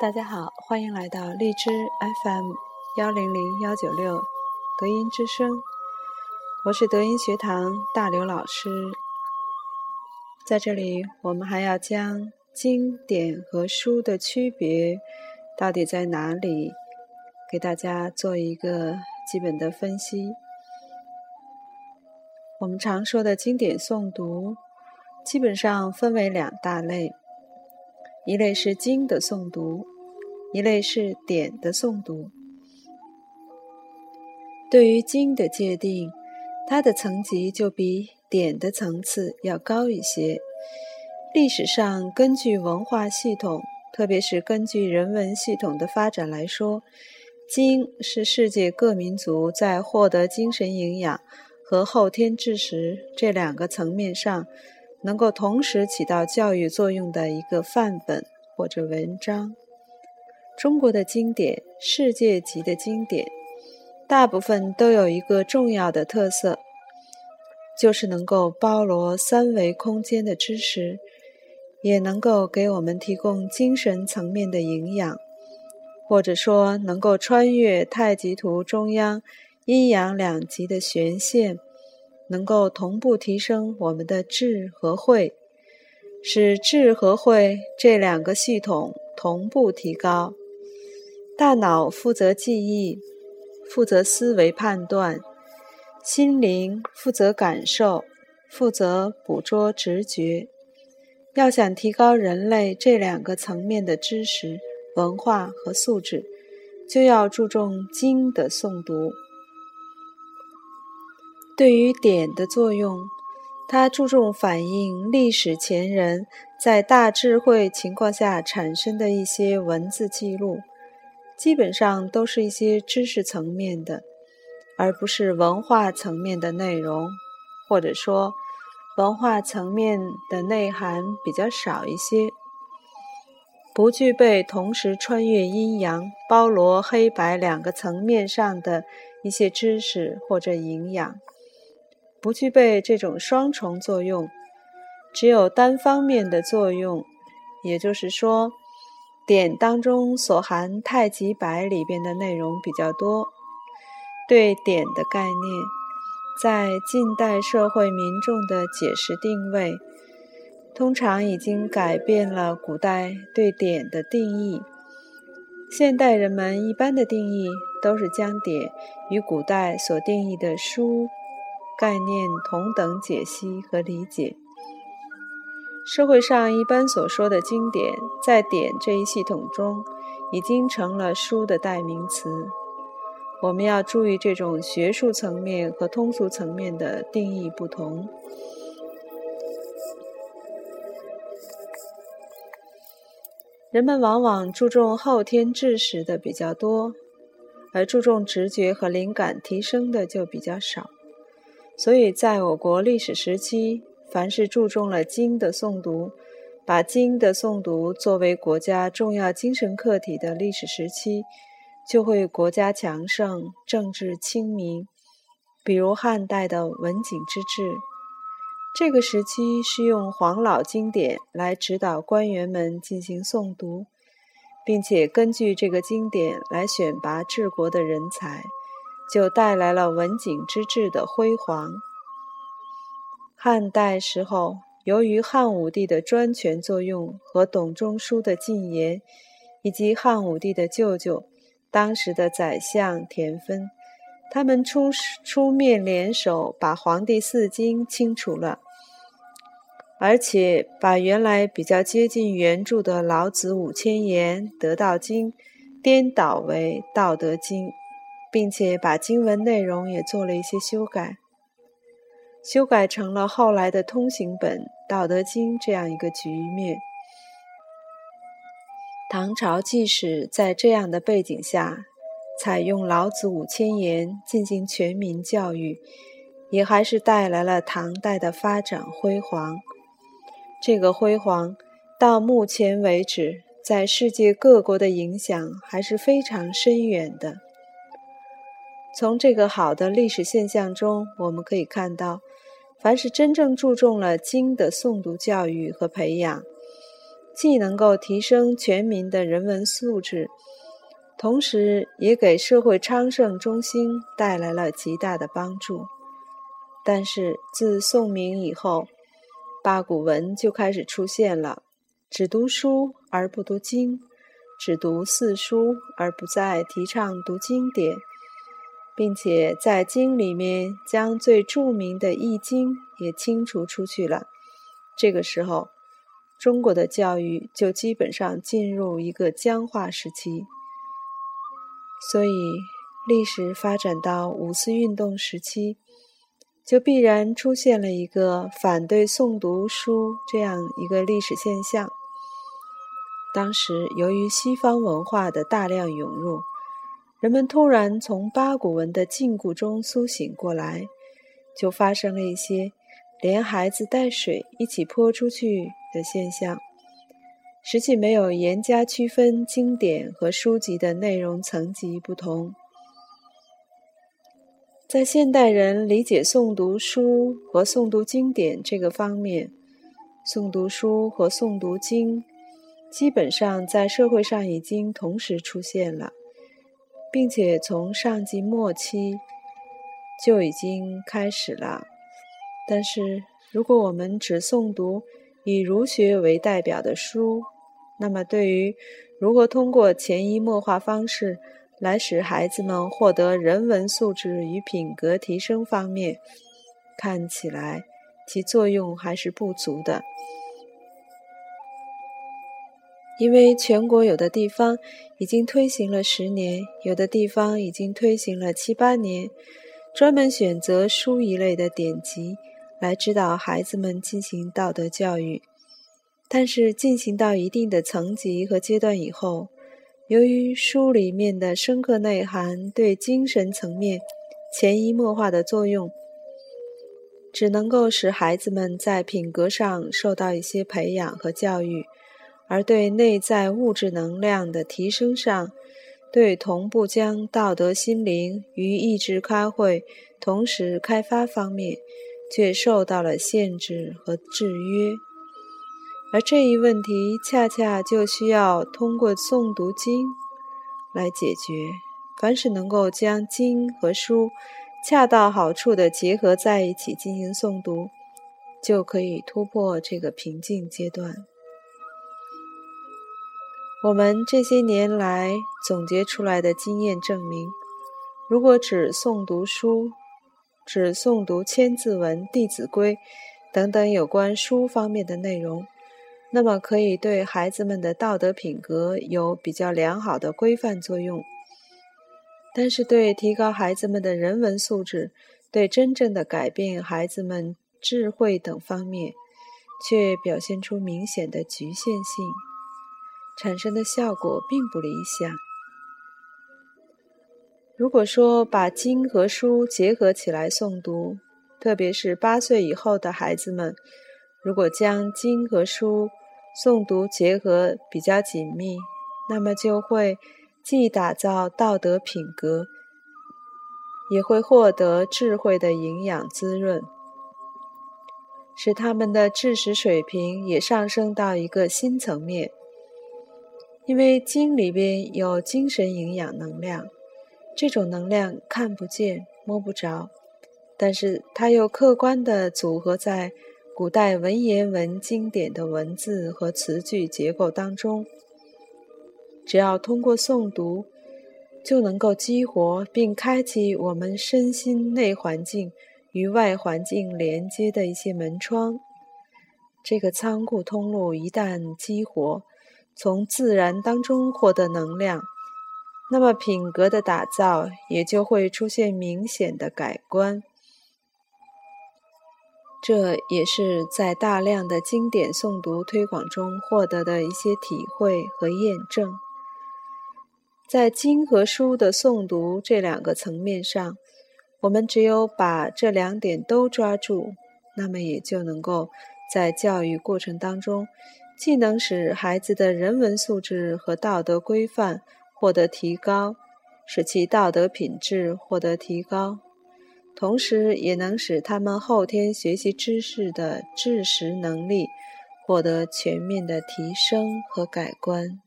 大家好，欢迎来到荔枝 FM 幺零零幺九六德音之声，我是德音学堂大刘老师。在这里，我们还要将经典和书的区别到底在哪里，给大家做一个基本的分析。我们常说的经典诵读，基本上分为两大类。一类是经的诵读，一类是典的诵读。对于经的界定，它的层级就比典的层次要高一些。历史上，根据文化系统，特别是根据人文系统的发展来说，经是世界各民族在获得精神营养和后天知识这两个层面上。能够同时起到教育作用的一个范本或者文章。中国的经典，世界级的经典，大部分都有一个重要的特色，就是能够包罗三维空间的知识，也能够给我们提供精神层面的营养，或者说能够穿越太极图中央阴阳两极的悬线。能够同步提升我们的智和慧，使智和慧这两个系统同步提高。大脑负责记忆，负责思维判断；心灵负责感受，负责捕捉直觉。要想提高人类这两个层面的知识、文化和素质，就要注重经的诵读。对于典的作用，它注重反映历史前人在大智慧情况下产生的一些文字记录，基本上都是一些知识层面的，而不是文化层面的内容，或者说文化层面的内涵比较少一些，不具备同时穿越阴阳、包罗黑白两个层面上的一些知识或者营养。不具备这种双重作用，只有单方面的作用。也就是说，典当中所含太极白里边的内容比较多。对典的概念，在近代社会民众的解释定位，通常已经改变了古代对典的定义。现代人们一般的定义都是将典与古代所定义的书。概念同等解析和理解。社会上一般所说的经典，在典这一系统中，已经成了书的代名词。我们要注意这种学术层面和通俗层面的定义不同。人们往往注重后天知识的比较多，而注重直觉和灵感提升的就比较少。所以，在我国历史时期，凡是注重了经的诵读，把经的诵读作为国家重要精神课题的历史时期，就会国家强盛，政治清明。比如汉代的文景之治，这个时期是用黄老经典来指导官员们进行诵读，并且根据这个经典来选拔治国的人才。就带来了文景之治的辉煌。汉代时候，由于汉武帝的专权作用和董仲舒的进言，以及汉武帝的舅舅当时的宰相田汾，他们出出面联手，把黄帝四经清除了，而且把原来比较接近原著的《老子五千言》《得道经》颠倒为《道德经》。并且把经文内容也做了一些修改，修改成了后来的通行本《道德经》这样一个局面。唐朝即使在这样的背景下，采用老子五千言进行全民教育，也还是带来了唐代的发展辉煌。这个辉煌到目前为止，在世界各国的影响还是非常深远的。从这个好的历史现象中，我们可以看到，凡是真正注重了经的诵读教育和培养，既能够提升全民的人文素质，同时也给社会昌盛中兴带来了极大的帮助。但是自宋明以后，八股文就开始出现了，只读书而不读经，只读四书而不再提倡读经典，并且在经里面将最著名的《易经》也清除出去了。这个时候，中国的教育就基本上进入一个僵化时期。所以，历史发展到五四运动时期。就必然出现了一个反对诵读书这样一个历史现象。当时由于西方文化的大量涌入，人们突然从八股文的禁锢中苏醒过来，就发生了一些连孩子带水一起泼出去的现象，实际没有严加区分经典和书籍的内容层级不同。在现代人理解诵读书和诵读经典这个方面，诵读书和诵读经基本上在社会上已经同时出现了，并且从上纪末期就已经开始了。但是，如果我们只诵读以儒学为代表的书，那么对于如何通过潜移默化方式，来使孩子们获得人文素质与品格提升方面，看起来其作用还是不足的。因为全国有的地方已经推行了十年，有的地方已经推行了七八年，专门选择书一类的典籍来指导孩子们进行道德教育。但是进行到一定的层级和阶段以后，由于书里面的深刻内涵对精神层面潜移默化的作用，只能够使孩子们在品格上受到一些培养和教育，而对内在物质能量的提升上，对同步将道德心灵与意志开会同时开发方面，却受到了限制和制约。而这一问题恰恰就需要通过诵读经来解决。凡是能够将经和书恰到好处的结合在一起进行诵读，就可以突破这个瓶颈阶段。我们这些年来总结出来的经验证明，如果只诵读书，只诵读《千字文》《弟子规》等等有关书方面的内容，那么可以对孩子们的道德品格有比较良好的规范作用，但是对提高孩子们的人文素质、对真正的改变孩子们智慧等方面，却表现出明显的局限性，产生的效果并不理想。如果说把经和书结合起来诵读，特别是八岁以后的孩子们，如果将经和书诵读结合比较紧密，那么就会既打造道德品格，也会获得智慧的营养滋润，使他们的知识水平也上升到一个新层面。因为经里边有精神营养能量，这种能量看不见摸不着，但是它又客观地组合在。古代文言文经典的文字和词句结构当中，只要通过诵读，就能够激活并开启我们身心内环境与外环境连接的一些门窗。这个仓库通路一旦激活，从自然当中获得能量，那么品格的打造也就会出现明显的改观。这也是在大量的经典诵读推广中获得的一些体会和验证。在经和书的诵读这两个层面上，我们只有把这两点都抓住，那么也就能够在教育过程当中，既能使孩子的人文素质和道德规范获得提高，使其道德品质获得提高。同时，也能使他们后天学习知识的知识能力获得全面的提升和改观。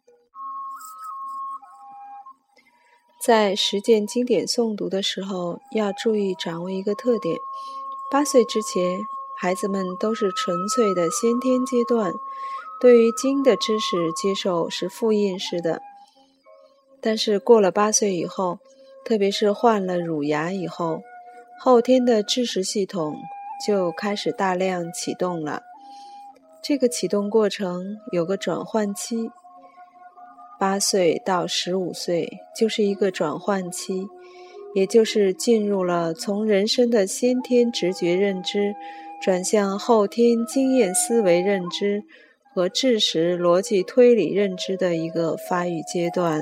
在实践经典诵读的时候，要注意掌握一个特点：八岁之前，孩子们都是纯粹的先天阶段，对于经的知识接受是复印式的。但是过了八岁以后，特别是换了乳牙以后，后天的知识系统就开始大量启动了。这个启动过程有个转换期。八岁到十五岁就是一个转换期，也就是进入了从人生的先天直觉认知转向后天经验思维认知和知识逻辑推理认知的一个发育阶段。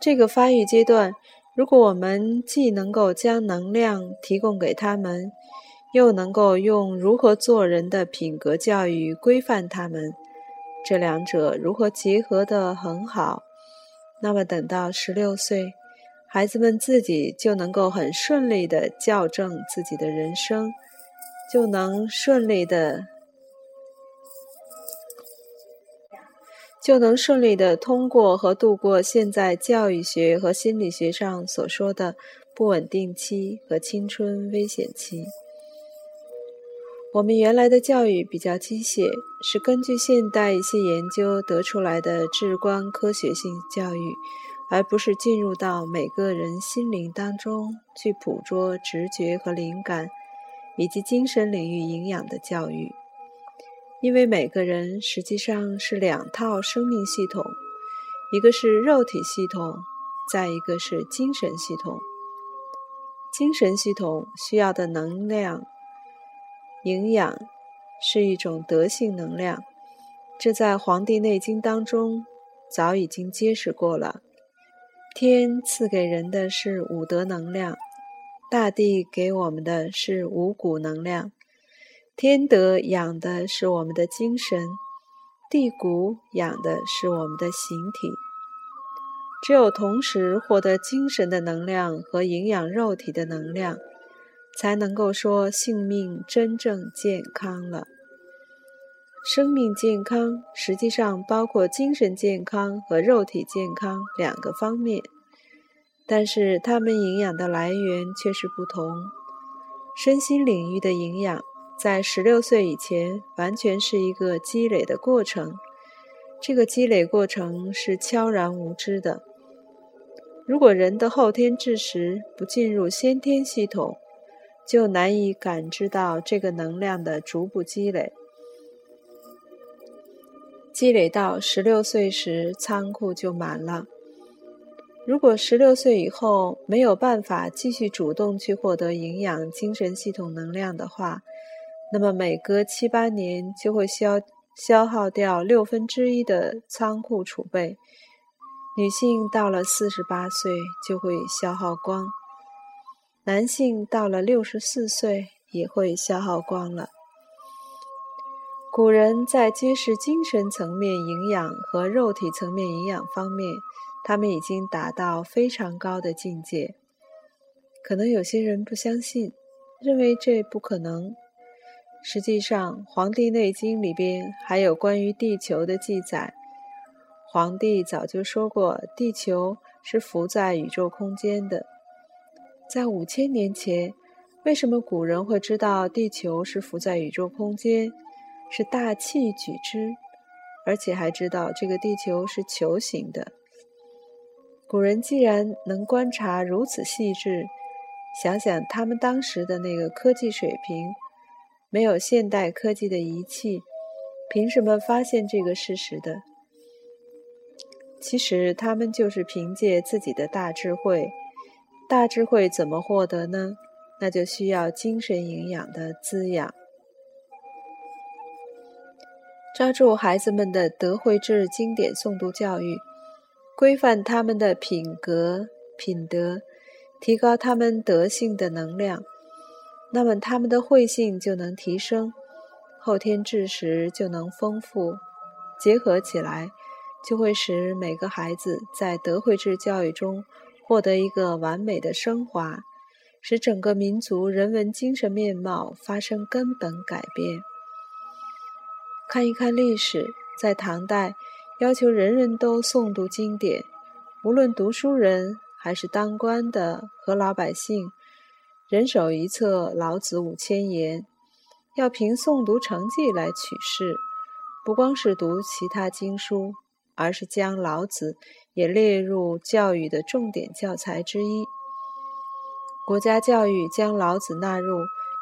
这个发育阶段，如果我们既能够将能量提供给他们，又能够用如何做人的品格教育规范他们。这两者如何结合的很好？那么等到十六岁，孩子们自己就能够很顺利的校正自己的人生，就能顺利的就能顺利的通过和度过现在教育学和心理学上所说的不稳定期和青春危险期。我们原来的教育比较机械，是根据现代一些研究得出来的至关科学性教育，而不是进入到每个人心灵当中去捕捉直觉和灵感，以及精神领域营养的教育。因为每个人实际上是两套生命系统，一个是肉体系统，再一个是精神系统。精神系统需要的能量。营养是一种德性能量，这在《黄帝内经》当中早已经揭示过了。天赐给人的是五德能量，大地给我们的是五谷能量。天德养的是我们的精神，地谷养的是我们的形体。只有同时获得精神的能量和营养肉体的能量。才能够说性命真正健康了。生命健康实际上包括精神健康和肉体健康两个方面，但是它们营养的来源却是不同。身心领域的营养在十六岁以前完全是一个积累的过程，这个积累过程是悄然无知的。如果人的后天知识不进入先天系统，就难以感知到这个能量的逐步积累，积累到十六岁时，仓库就满了。如果十六岁以后没有办法继续主动去获得营养精神系统能量的话，那么每隔七八年就会消消耗掉六分之一的仓库储备。女性到了四十八岁就会消耗光。男性到了六十四岁也会消耗光了。古人在揭示精神层面营养和肉体层面营养方面，他们已经达到非常高的境界。可能有些人不相信，认为这不可能。实际上，《黄帝内经》里边还有关于地球的记载。黄帝早就说过，地球是浮在宇宙空间的。在五千年前，为什么古人会知道地球是浮在宇宙空间，是大气举之，而且还知道这个地球是球形的？古人既然能观察如此细致，想想他们当时的那个科技水平，没有现代科技的仪器，凭什么发现这个事实的？其实他们就是凭借自己的大智慧。大智慧怎么获得呢？那就需要精神营养的滋养。抓住孩子们的德慧智经典诵读教育，规范他们的品格品德，提高他们德性的能量，那么他们的慧性就能提升，后天知识就能丰富，结合起来，就会使每个孩子在德慧智教育中。获得一个完美的升华，使整个民族人文精神面貌发生根本改变。看一看历史，在唐代，要求人人都诵读经典，无论读书人还是当官的和老百姓，人手一册《老子》五千言，要凭诵读成绩来取士。不光是读其他经书，而是将《老子》也列入教育的重点教材之一。国家教育将老子纳入，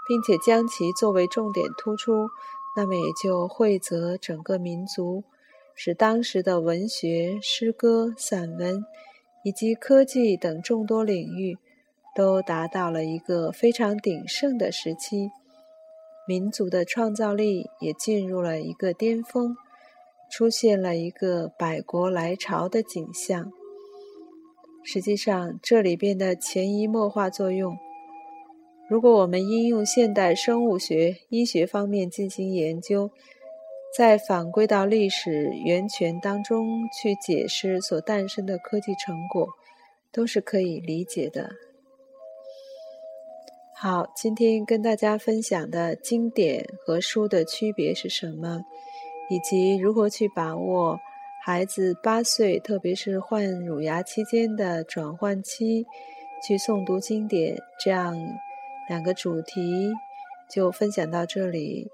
并且将其作为重点突出，那么也就惠泽整个民族，使当时的文学、诗歌、散文以及科技等众多领域都达到了一个非常鼎盛的时期，民族的创造力也进入了一个巅峰，出现了一个百国来朝的景象。实际上，这里边的潜移默化作用，如果我们应用现代生物学、医学方面进行研究，再反归到历史源泉当中去解释所诞生的科技成果，都是可以理解的。好，今天跟大家分享的经典和书的区别是什么，以及如何去把握。孩子八岁，特别是换乳牙期间的转换期，去诵读经典，这样两个主题就分享到这里。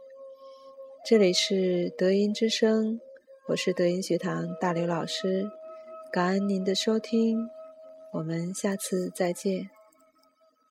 这里是德音之声，我是德音学堂大刘老师，感恩您的收听，我们下次再见。